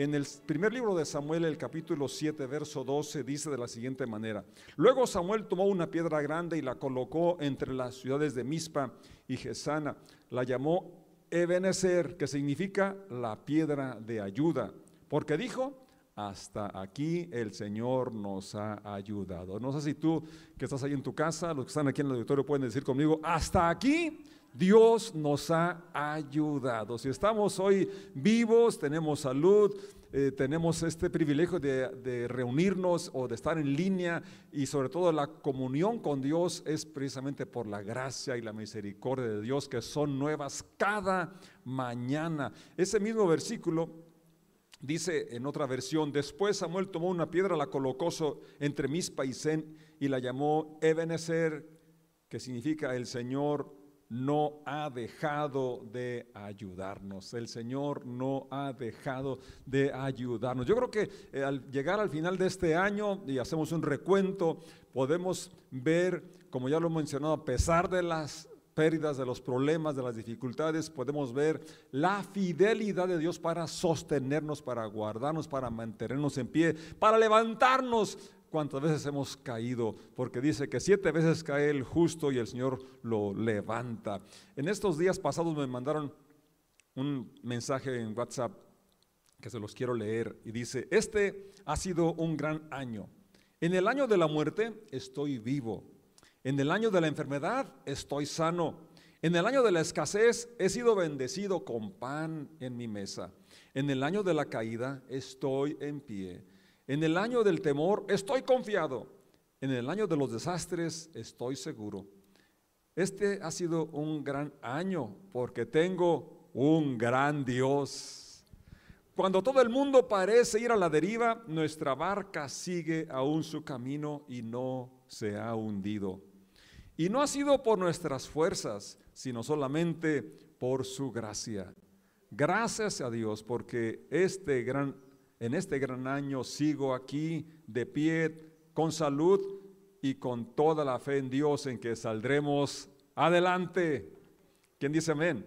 En el primer libro de Samuel, el capítulo 7, verso 12, dice de la siguiente manera. Luego Samuel tomó una piedra grande y la colocó entre las ciudades de Mispa y Gesana. La llamó Ebenezer, que significa la piedra de ayuda. Porque dijo, hasta aquí el Señor nos ha ayudado. No sé si tú que estás ahí en tu casa, los que están aquí en el auditorio pueden decir conmigo, hasta aquí Dios nos ha ayudado. Si estamos hoy vivos, tenemos salud, eh, tenemos este privilegio de, reunirnos o de estar en línea y sobre todo la comunión con Dios es precisamente por la gracia y la misericordia de Dios que son nuevas cada mañana. Ese mismo versículo Dice en otra versión, después Samuel tomó una piedra, la colocó entre Mispa y Zen y la llamó Ebenezer, que significa el Señor no ha dejado de ayudarnos. El Señor no ha dejado de ayudarnos. Yo creo que eh, al llegar al final de este año y hacemos un recuento, podemos ver, como ya lo he mencionado, a pesar de las pérdidas, de los problemas, de las dificultades, podemos ver la fidelidad de Dios para sostenernos, para guardarnos, para mantenernos en pie, para levantarnos cuántas veces hemos caído, porque dice que siete veces cae el justo y el Señor lo levanta. En estos días pasados me mandaron un mensaje en WhatsApp que se los quiero leer y dice, este ha sido un gran año. En el año de la muerte estoy vivo en el año de la enfermedad estoy sano. En el año de la escasez he sido bendecido con pan en mi mesa. En el año de la caída estoy en pie. En el año del temor estoy confiado. En el año de los desastres estoy seguro. Este ha sido un gran año porque tengo un gran Dios. Cuando todo el mundo parece ir a la deriva, nuestra barca sigue aún su camino y no se ha hundido. Y no ha sido por nuestras fuerzas, sino solamente por su gracia. Gracias a Dios porque este gran, en este gran año sigo aquí de pie, con salud y con toda la fe en Dios en que saldremos adelante. ¿Quién dice amén?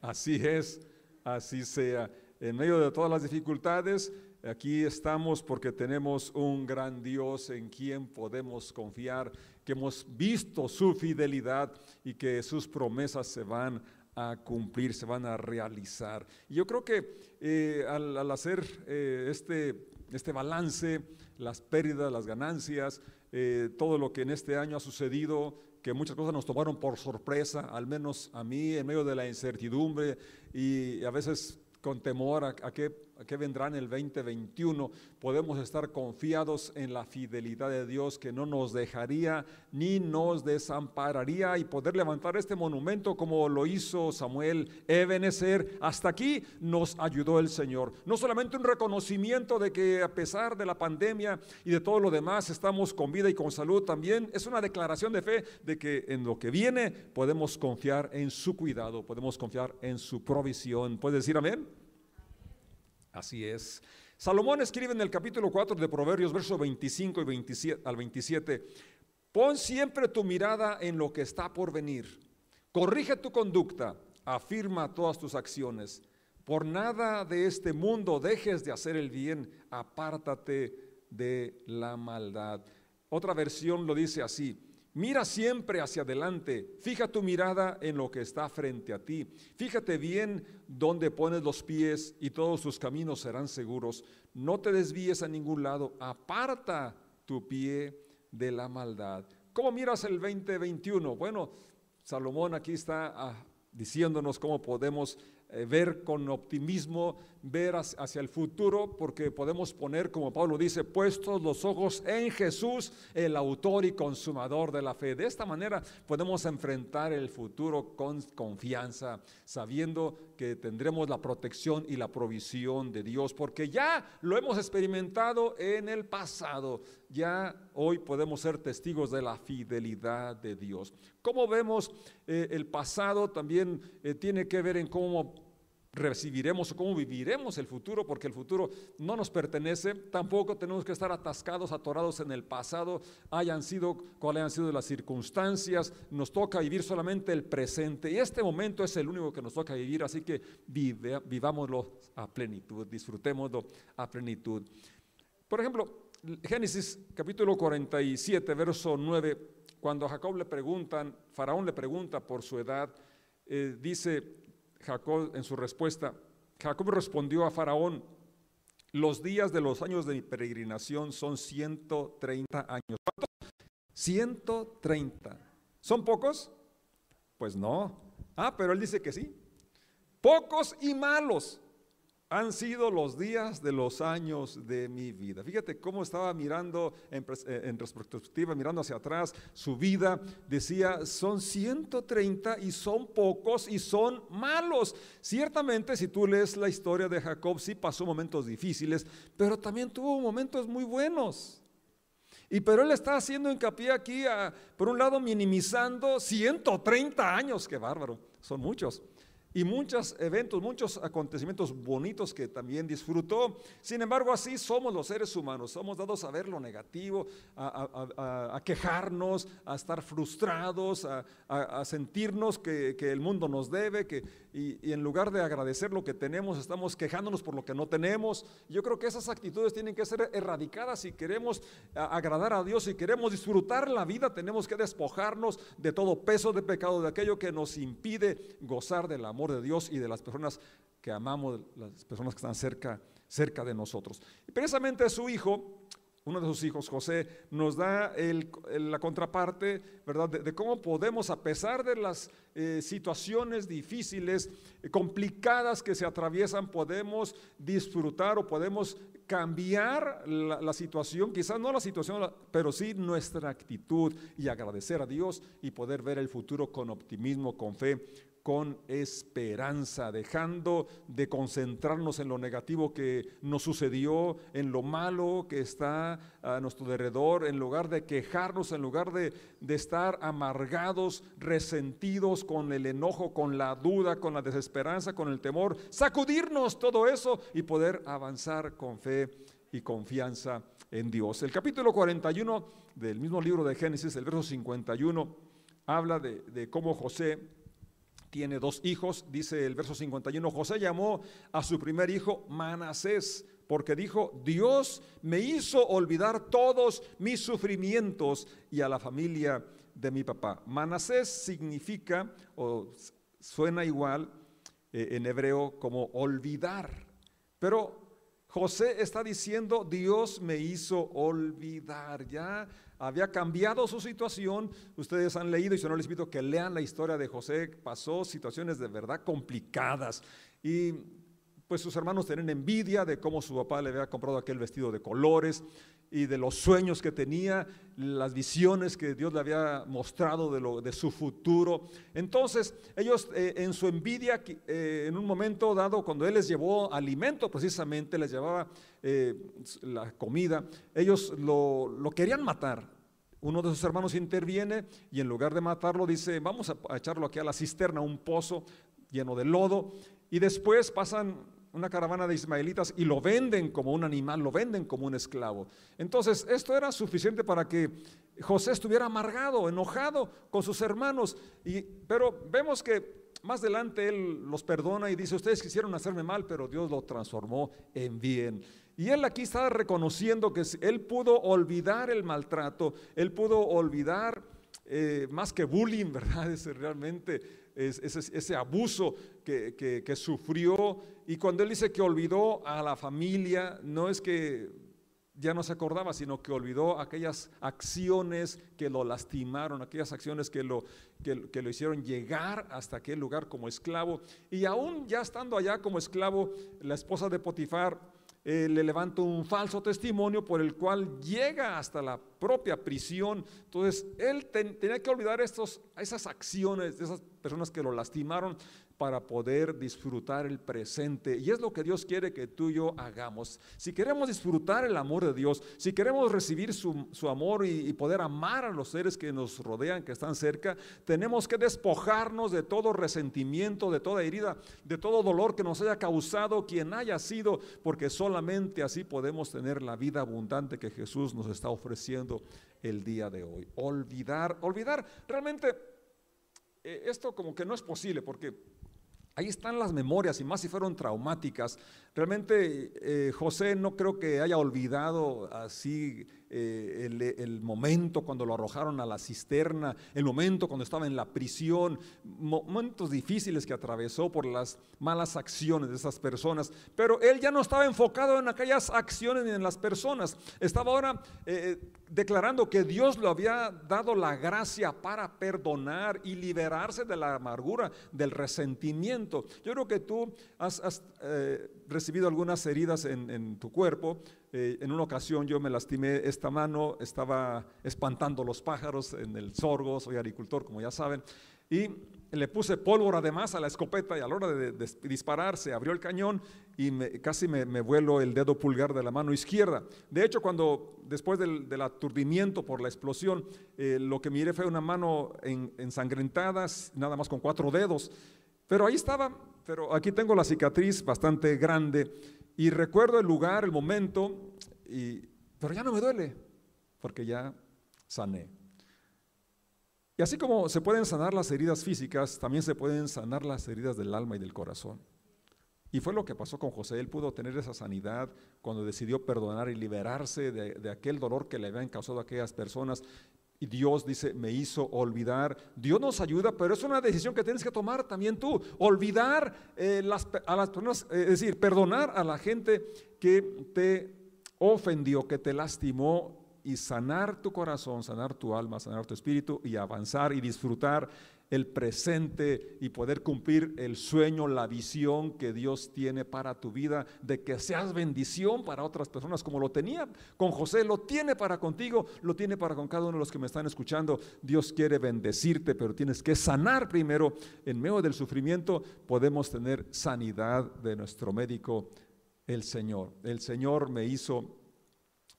Así es, así sea. En medio de todas las dificultades, Aquí estamos porque tenemos un gran Dios en quien podemos confiar, que hemos visto su fidelidad y que sus promesas se van a cumplir, se van a realizar. Y yo creo que eh, al, hacer eh, este, este balance, las pérdidas, las ganancias, eh, todo lo que en este año ha sucedido, que muchas cosas nos tomaron por sorpresa, al menos a mí, en medio de la incertidumbre y a veces con temor a, a qué que vendrá en el 2021, podemos estar confiados en la fidelidad de Dios que no nos dejaría ni nos desampararía y poder levantar este monumento como lo hizo Samuel Ebenezer. Hasta aquí nos ayudó el Señor. No solamente un reconocimiento de que a pesar de la pandemia y de todo lo demás estamos con vida y con salud, también es una declaración de fe de que en lo que viene podemos confiar en su cuidado, podemos confiar en su provisión. ¿Puedes decir amén? Así es. Salomón escribe en el capítulo 4 de Proverbios, versos 25 y 27, al 27, pon siempre tu mirada en lo que está por venir, corrige tu conducta, afirma todas tus acciones. Por nada de este mundo dejes de hacer el bien, apártate de la maldad. Otra versión lo dice así, Mira siempre hacia adelante, fija tu mirada en lo que está frente a ti, fíjate bien dónde pones los pies y todos tus caminos serán seguros. No te desvíes a ningún lado, aparta tu pie de la maldad. ¿Cómo miras el 2021? Bueno, Salomón aquí está ah, diciéndonos cómo podemos eh, ver con optimismo, ver hacia el futuro, porque podemos poner, como Pablo dice, puestos los ojos en Jesús, el autor y consumador de la fe. De esta manera podemos enfrentar el futuro con confianza, sabiendo que tendremos la protección y la provisión de Dios, porque ya lo hemos experimentado en el pasado. Ya hoy podemos ser testigos de la fidelidad de Dios. Como vemos, eh, el pasado también eh, tiene que ver en cómo recibiremos o cómo viviremos el futuro, porque el futuro no nos pertenece, tampoco tenemos que estar atascados, atorados en el pasado, hayan sido cuáles hayan sido las circunstancias, nos toca vivir solamente el presente y este momento es el único que nos toca vivir, así que vivámoslo a plenitud, disfrutémoslo a plenitud. Por ejemplo, Génesis capítulo 47, verso 9, cuando a Jacob le preguntan, Faraón le pregunta por su edad, eh, dice Jacob en su respuesta, Jacob respondió a Faraón, los días de los años de mi peregrinación son 130 años. ¿Cuánto? 130. ¿Son pocos? Pues no. Ah, pero él dice que sí. Pocos y malos han sido los días de los años de mi vida. Fíjate cómo estaba mirando en, eh, en, retrospectiva, mirando hacia atrás su vida. Decía, son 130 y son pocos y son malos. Ciertamente, si tú lees la historia de Jacob, sí pasó momentos difíciles, pero también tuvo momentos muy buenos. Y pero él está haciendo hincapié aquí, por un lado, minimizando 130 años, qué bárbaro, son muchos y muchos eventos, muchos acontecimientos bonitos que también disfrutó. Sin embargo, así somos los seres humanos, somos dados a ver lo negativo, a, quejarnos, a estar frustrados, a, sentirnos que, el mundo nos debe, que, y, en lugar de agradecer lo que tenemos, estamos quejándonos por lo que no tenemos. Yo creo que esas actitudes tienen que ser erradicadas si queremos agradar a Dios, si queremos disfrutar la vida, tenemos que despojarnos de todo peso de pecado, de aquello que nos impide gozar del amor de Dios y de las personas que amamos, las personas que están cerca, cerca de nosotros. Y precisamente su hijo, uno de sus hijos, José, nos da la contraparte, ¿verdad? De, cómo podemos, a pesar de las eh, situaciones difíciles, eh, complicadas que se atraviesan, podemos disfrutar o podemos cambiar la, la, situación, quizás no la situación, pero sí nuestra actitud y agradecer a Dios y poder ver el futuro con optimismo, con fe, con esperanza, dejando de concentrarnos en lo negativo que nos sucedió, en lo malo que está a nuestro alrededor, en lugar de quejarnos, en lugar de, de estar amargados, resentidos con el enojo, con la duda, con la desesperanza, con el temor, sacudirnos todo eso y poder avanzar con fe y confianza en Dios. El capítulo 41 del mismo libro de Génesis, el verso 51, habla de, de cómo José tiene dos hijos, dice el verso 51, José llamó a su primer hijo Manasés, porque dijo, Dios me hizo olvidar todos mis sufrimientos y a la familia de mi papá. Manasés significa, o suena igual eh, en hebreo como olvidar, pero José está diciendo, Dios me hizo olvidar, ya había cambiado su situación. Ustedes han leído y si no les invito que lean la historia de José. Pasó situaciones de verdad complicadas y pues sus hermanos tienen envidia de cómo su papá le había comprado aquel vestido de colores y de los sueños que tenía, las visiones que Dios le había mostrado de, lo, de su futuro. Entonces, ellos eh, en su envidia, eh, en un momento dado, cuando Él les llevó alimento, precisamente les llevaba eh, la comida, ellos lo, lo, querían matar. Uno de sus hermanos interviene y en lugar de matarlo dice, vamos a echarlo aquí a la cisterna, un pozo lleno de lodo. Y después pasan una caravana de ismaelitas y lo venden como un animal, lo venden como un esclavo. Entonces, esto era suficiente para que José estuviera amargado, enojado con sus hermanos. Y, pero vemos que más adelante él los perdona y dice, ustedes quisieron hacerme mal, pero Dios lo transformó en bien. Y él aquí está reconociendo que él pudo olvidar el maltrato, él pudo olvidar eh, más que bullying, ¿verdad? Es realmente ese, abuso que, sufrió. Y cuando él dice que olvidó a la familia, no es que ya no se acordaba, sino que olvidó aquellas acciones que lo lastimaron, aquellas acciones que lo, que, lo hicieron llegar hasta aquel lugar como esclavo. Y aún ya estando allá como esclavo, la esposa de Potifar eh, le levanta un falso testimonio por el cual llega hasta la propia prisión. Entonces, él tenía que olvidar estos, esas acciones de esas personas que lo lastimaron para poder disfrutar el presente. Y es lo que Dios quiere que tú y yo hagamos. Si queremos disfrutar el amor de Dios, si queremos recibir su, amor y, y, poder amar a los seres que nos rodean, que están cerca, tenemos que despojarnos de todo resentimiento, de toda herida, de todo dolor que nos haya causado quien haya sido, porque solamente así podemos tener la vida abundante que Jesús nos está ofreciendo el día de hoy. Olvidar, olvidar, realmente eh, esto como que no es posible porque Ahí están las memorias y más si fueron traumáticas. Realmente eh, José no creo que haya olvidado así eh, el, momento cuando lo arrojaron a la cisterna, el momento cuando estaba en la prisión, momentos difíciles que atravesó por las malas acciones de esas personas. Pero él ya no estaba enfocado en aquellas acciones ni en las personas. Estaba ahora eh, declarando que Dios le había dado la gracia para perdonar y liberarse de la amargura, del resentimiento. Yo creo que tú has, eh, recibido algunas heridas en tu cuerpo eh, en una ocasión yo me lastimé esta mano, estaba espantando los pájaros en el sorgo, soy agricultor como ya saben, y le puse pólvora además a la escopeta y a la hora de, disparar se abrió el cañón y casi me, vuelo el dedo pulgar de la mano izquierda. De hecho, cuando después del, aturdimiento por la explosión, eh, lo que miré fue una mano ensangrentada, nada más con cuatro dedos. Pero ahí estaba, pero aquí tengo la cicatriz bastante grande y recuerdo el lugar, el momento, y, pero ya no me duele, porque ya sané. Y así como se pueden sanar las heridas físicas, también se pueden sanar las heridas del alma y del corazón. Y fue lo que pasó con José. Él pudo tener esa sanidad cuando decidió perdonar y liberarse de, de aquel dolor que le habían causado a aquellas personas y Dios dice, me hizo olvidar. Dios nos ayuda, pero es una decisión que tienes que tomar también tú. Olvidar eh, a las personas, eh, es decir, perdonar a la gente que te ofendió, que te lastimó y sanar tu corazón, sanar tu alma, sanar tu espíritu y avanzar y disfrutar el presente y poder cumplir el sueño, la visión que Dios tiene para tu vida, de que seas bendición para otras personas, como lo tenía con José, lo tiene para contigo, lo tiene para con cada uno de los que me están escuchando. Dios quiere bendecirte, pero tienes que sanar primero. En medio del sufrimiento podemos tener sanidad de nuestro médico, el Señor. El Señor me hizo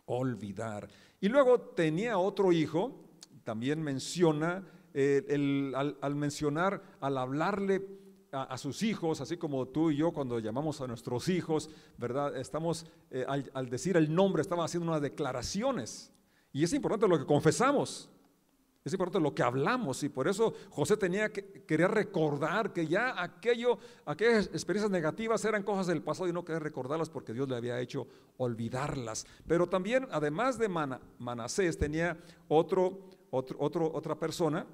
olvidar. Y luego tenía otro hijo, también menciona eh, al, mencionar, al hablarle a, sus hijos, así como tú y yo cuando llamamos a nuestros hijos, ¿verdad? Estamos, eh, al, decir el nombre, estamos haciendo unas declaraciones. Y es importante lo que confesamos. Es importante lo que hablamos y por eso José tenía que, quería recordar que ya aquello, aquellas experiencias negativas eran cosas del pasado y no quería recordarlas porque Dios le había hecho olvidarlas. Pero también, además de Manasés, tenía otro, otro, otro, otra persona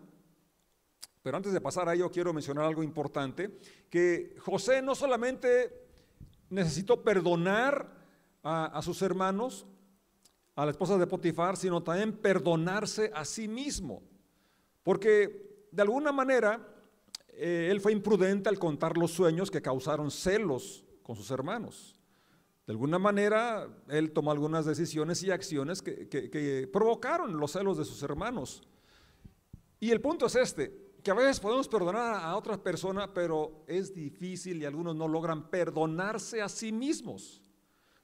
pero antes de pasar a ello, quiero mencionar algo importante, que José no solamente necesitó perdonar a, sus hermanos, a la esposa de Potifar, sino también perdonarse a sí mismo. Porque de alguna manera eh, él fue imprudente al contar los sueños que causaron celos con sus hermanos. De alguna manera él tomó algunas decisiones y acciones que provocaron los celos de sus hermanos. Y el punto es este, que a veces podemos perdonar a otras personas, pero es difícil y algunos no logran perdonarse a sí mismos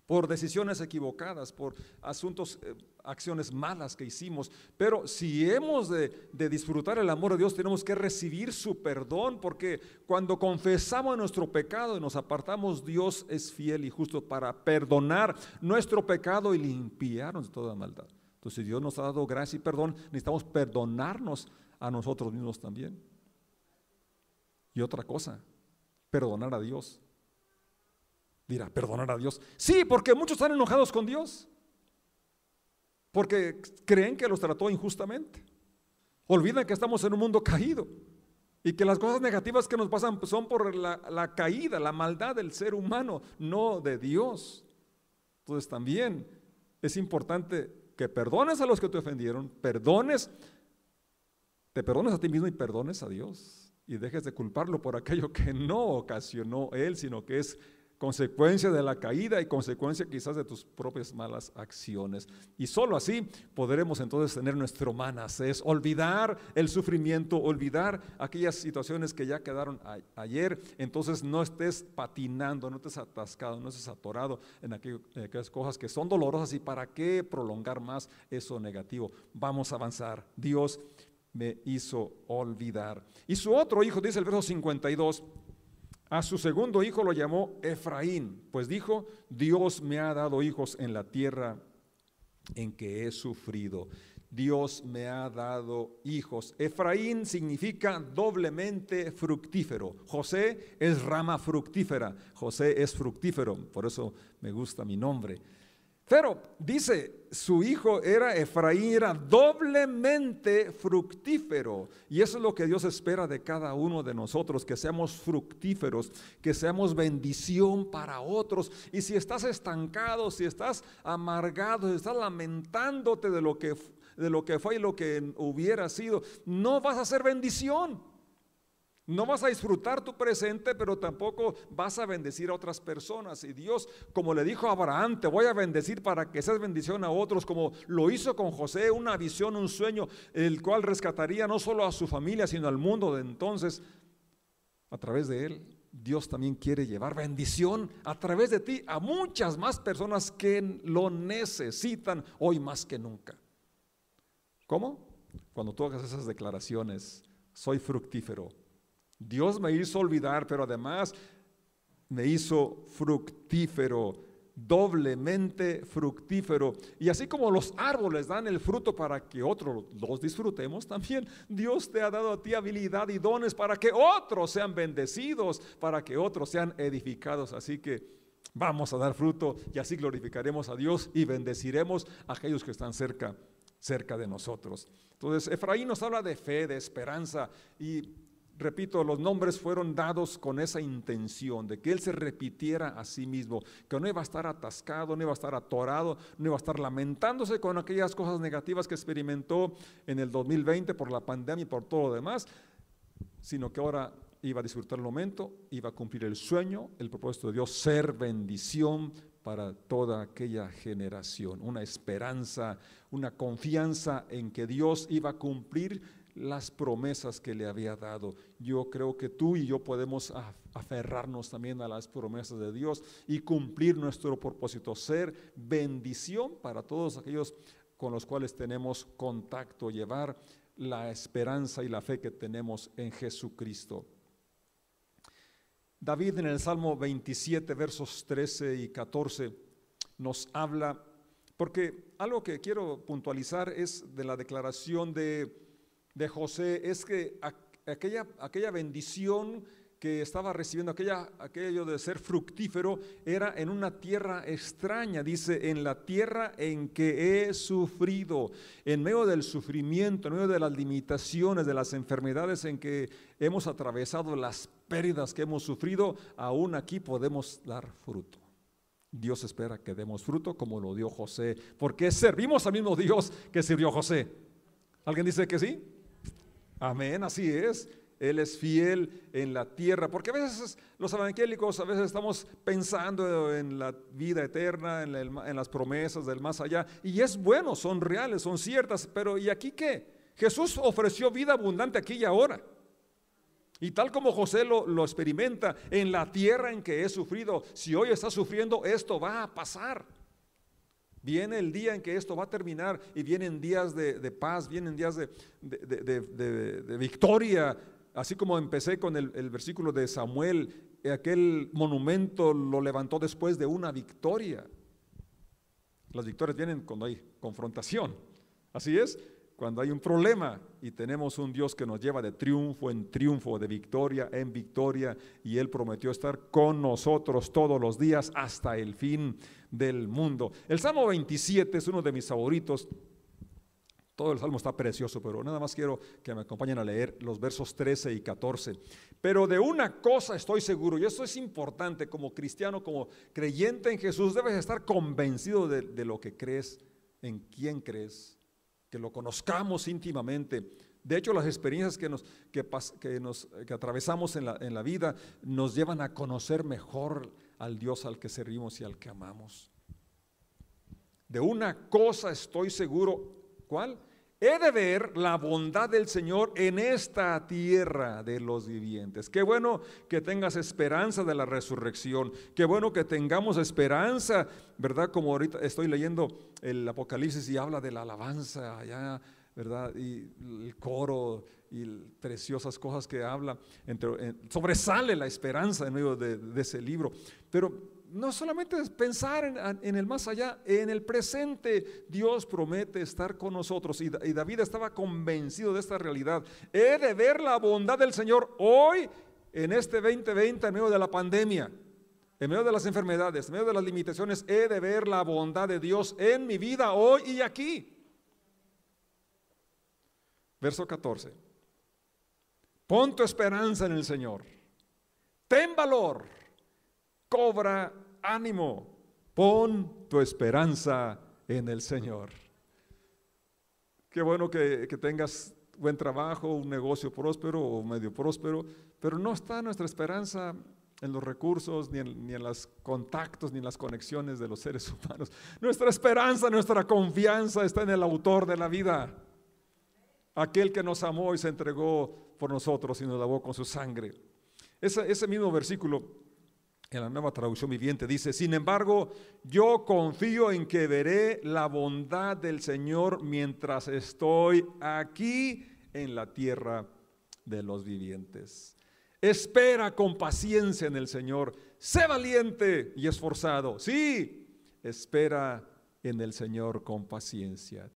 por decisiones equivocadas, por asuntos, eh, acciones malas que hicimos. Pero si hemos de, de, disfrutar el amor de Dios, tenemos que recibir su perdón, porque cuando confesamos nuestro pecado y nos apartamos, Dios es fiel y justo para perdonar nuestro pecado y limpiarnos de toda maldad. Entonces, Dios nos ha dado gracia y perdón, necesitamos perdonarnos a nosotros mismos también. Y otra cosa, perdonar a Dios. Dirá, perdonar a Dios. Sí, porque muchos están enojados con Dios. Porque creen que los trató injustamente. Olvidan que estamos en un mundo caído. Y que las cosas negativas que nos pasan son por la, la caída, la maldad del ser humano, no de Dios. Entonces también es importante que perdones a los que te ofendieron, perdones te perdones a ti mismo y perdones a Dios y dejes de culparlo por aquello que no ocasionó Él, sino que es consecuencia de la caída y consecuencia quizás de tus propias malas acciones. Y solo así podremos entonces tener nuestro manasés, olvidar el sufrimiento, olvidar aquellas situaciones que ya quedaron ayer. Entonces no estés patinando, no estés atascado, no estés atorado en aquellas cosas que son dolorosas y para qué prolongar más eso negativo. Vamos a avanzar. Dios me hizo olvidar. Y su otro hijo, dice el verso 52, a su segundo hijo lo llamó Efraín, pues dijo, Dios me ha dado hijos en la tierra en que he sufrido. Dios me ha dado hijos. Efraín significa doblemente fructífero. José es rama fructífera. José es fructífero, por eso me gusta mi nombre. Pero dice, su hijo era Efraín, era doblemente fructífero. Y eso es lo que Dios espera de cada uno de nosotros, que seamos fructíferos, que seamos bendición para otros. Y si estás estancado, si estás amargado, si estás lamentándote de lo que, de lo que fue y lo que hubiera sido, no vas a ser bendición. No vas a disfrutar tu presente, pero tampoco vas a bendecir a otras personas. Y Dios, como le dijo a Abraham, te voy a bendecir para que seas bendición a otros, como lo hizo con José, una visión, un sueño, el cual rescataría no solo a su familia, sino al mundo de entonces. A través de él, Dios también quiere llevar bendición a través de ti a muchas más personas que lo necesitan hoy más que nunca. ¿Cómo? Cuando tú hagas esas declaraciones, soy fructífero Dios me hizo olvidar, pero además me hizo fructífero, doblemente fructífero. Y así como los árboles dan el fruto para que otros los disfrutemos, también Dios te ha dado a ti habilidad y dones para que otros sean bendecidos, para que otros sean edificados. Así que vamos a dar fruto y así glorificaremos a Dios y bendeciremos a aquellos que están cerca cerca de nosotros. Entonces, Efraín nos habla de fe, de esperanza y repito, los nombres fueron dados con esa intención de que Él se repitiera a sí mismo, que no iba a estar atascado, no iba a estar atorado, no iba a estar lamentándose con aquellas cosas negativas que experimentó en el 2020 por la pandemia y por todo lo demás, sino que ahora iba a disfrutar el momento, iba a cumplir el sueño, el propósito de Dios, ser bendición para toda aquella generación, una esperanza, una confianza en que Dios iba a cumplir las promesas que le había dado. Yo creo que tú y yo podemos aferrarnos también a las promesas de Dios y cumplir nuestro propósito, ser bendición para todos aquellos con los cuales tenemos contacto, llevar la esperanza y la fe que tenemos en Jesucristo. David en el Salmo 27, versos 13 y 14, nos habla, porque algo que quiero puntualizar es de la declaración de de José es que aquella, aquella bendición que estaba recibiendo, aquella, aquello de ser fructífero, era en una tierra extraña, dice, en la tierra en que he sufrido, en medio del sufrimiento, en medio de las limitaciones, de las enfermedades en que hemos atravesado, las pérdidas que hemos sufrido, aún aquí podemos dar fruto. Dios espera que demos fruto como lo dio José, porque servimos al mismo Dios que sirvió José. ¿Alguien dice que sí? Amén, así es. Él es fiel en la tierra, porque a veces los evangélicos, a veces estamos pensando en la vida eterna, en, las promesas del más allá, y es bueno, son reales, son ciertas, pero ¿y aquí qué? Jesús ofreció vida abundante aquí y ahora. Y tal como José lo, lo, experimenta en la tierra en que he sufrido, si hoy está sufriendo, esto va a pasar. Viene el día en que esto va a terminar y vienen días de, paz, vienen días de, victoria. Así como empecé con el, el versículo de Samuel, aquel monumento lo levantó después de una victoria. Las victorias vienen cuando hay confrontación. Así es, cuando hay un problema y tenemos un Dios que nos lleva de triunfo en triunfo, de victoria en victoria, y Él prometió estar con nosotros todos los días hasta el fin del mundo. El Salmo 27 es uno de mis favoritos. Todo el salmo está precioso, pero nada más quiero que me acompañen a leer los versos 13 y 14. Pero de una cosa estoy seguro, y esto es importante como cristiano, como creyente en Jesús, debes estar convencido de, de lo que crees, en quién crees, que lo conozcamos íntimamente. De hecho, las experiencias que, nos, que, nos, que atravesamos en la, en la vida nos llevan a conocer mejor al Dios al que servimos y al que amamos. De una cosa estoy seguro, ¿cuál? He de ver la bondad del Señor en esta tierra de los vivientes. Qué bueno que tengas esperanza de la resurrección. Qué bueno que tengamos esperanza, ¿verdad? Como ahorita estoy leyendo el Apocalipsis y habla de la alabanza ¿verdad? Y el coro y preciosas cosas que habla. sobresale la esperanza en medio de, de ese libro. Pero no solamente pensar en, el más allá, en el presente Dios promete estar con nosotros y, y David estaba convencido de esta realidad. He de ver la bondad del Señor hoy en este 2020 en medio de la pandemia, en medio de las enfermedades, en medio de las limitaciones. He de ver la bondad de Dios en mi vida hoy y aquí. Verso 14. Pon tu esperanza en el Señor. Ten valor. Cobra ánimo, pon tu esperanza en el Señor. Qué bueno que, tengas buen trabajo, un negocio próspero o medio próspero, pero no está nuestra esperanza en los recursos, ni en, los contactos, ni en las conexiones de los seres humanos. Nuestra esperanza, nuestra confianza está en el autor de la vida, aquel que nos amó y se entregó por nosotros y nos lavó con su sangre. Ese, ese mismo versículo en la nueva traducción viviente dice, sin embargo, yo confío en que veré la bondad del Señor mientras estoy aquí en la tierra de los vivientes. Espera con paciencia en el Señor, sé valiente y esforzado. Sí, espera en el Señor con paciencia.